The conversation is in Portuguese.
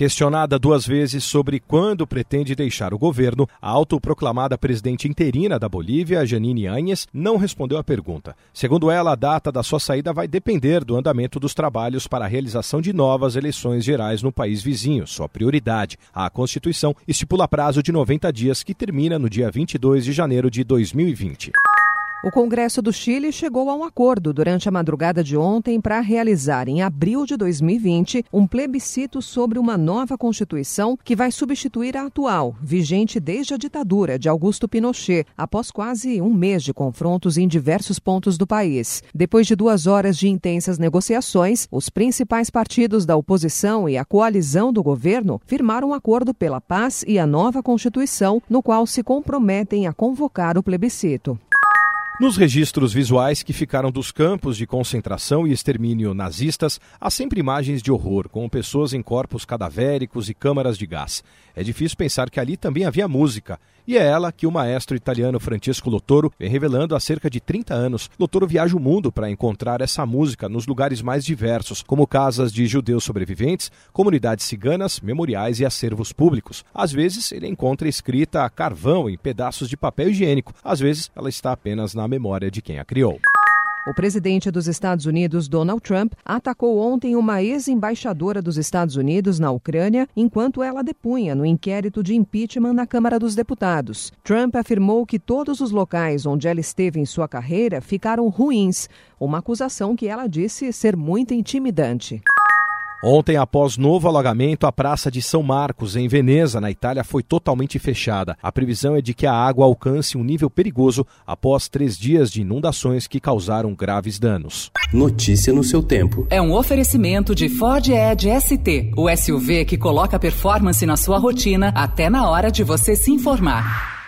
Questionada duas vezes sobre quando pretende deixar o governo, a autoproclamada presidente interina da Bolívia, Janine Áñez, não respondeu à pergunta. Segundo ela, a data da sua saída vai depender do andamento dos trabalhos para a realização de novas eleições gerais no país vizinho, sua prioridade. A Constituição estipula prazo de 90 dias que termina no dia 22 de janeiro de 2020. O Congresso do Chile chegou a um acordo durante a madrugada de ontem para realizar, em abril de 2020, um plebiscito sobre uma nova Constituição que vai substituir a atual, vigente desde a ditadura de Augusto Pinochet, após quase um mês de confrontos em diversos pontos do país. Depois de duas horas de intensas negociações, os principais partidos da oposição e a coalizão do governo firmaram um acordo pela paz e a nova Constituição, no qual se comprometem a convocar o plebiscito. Nos registros visuais que ficaram dos campos de concentração e extermínio nazistas, há sempre imagens de horror, com pessoas em corpos cadavéricos e câmaras de gás. É difícil pensar que ali também havia música, e é ela que o maestro italiano Francesco Lotoro vem revelando há cerca de 30 anos. Lotoro viaja o mundo para encontrar essa música nos lugares mais diversos, como casas de judeus sobreviventes, comunidades ciganas, memoriais e acervos públicos. Às vezes ele encontra escrita a carvão em pedaços de papel higiênico, às vezes ela está apenas na memória de quem a criou. O presidente dos Estados Unidos, Donald Trump, atacou ontem uma ex-embaixadora dos Estados Unidos na Ucrânia enquanto ela depunha no inquérito de impeachment na Câmara dos Deputados. Trump afirmou que todos os locais onde ela esteve em sua carreira ficaram ruins, uma acusação que ela disse ser muito intimidante. Ontem, após novo alagamento, a Praça de São Marcos, em Veneza, na Itália, foi totalmente fechada. A previsão é de que a água alcance um nível perigoso após três dias de inundações que causaram graves danos. Notícia no seu tempo. É um oferecimento de Ford Edge ST, o SUV que coloca performance na sua rotina até na hora de você se informar.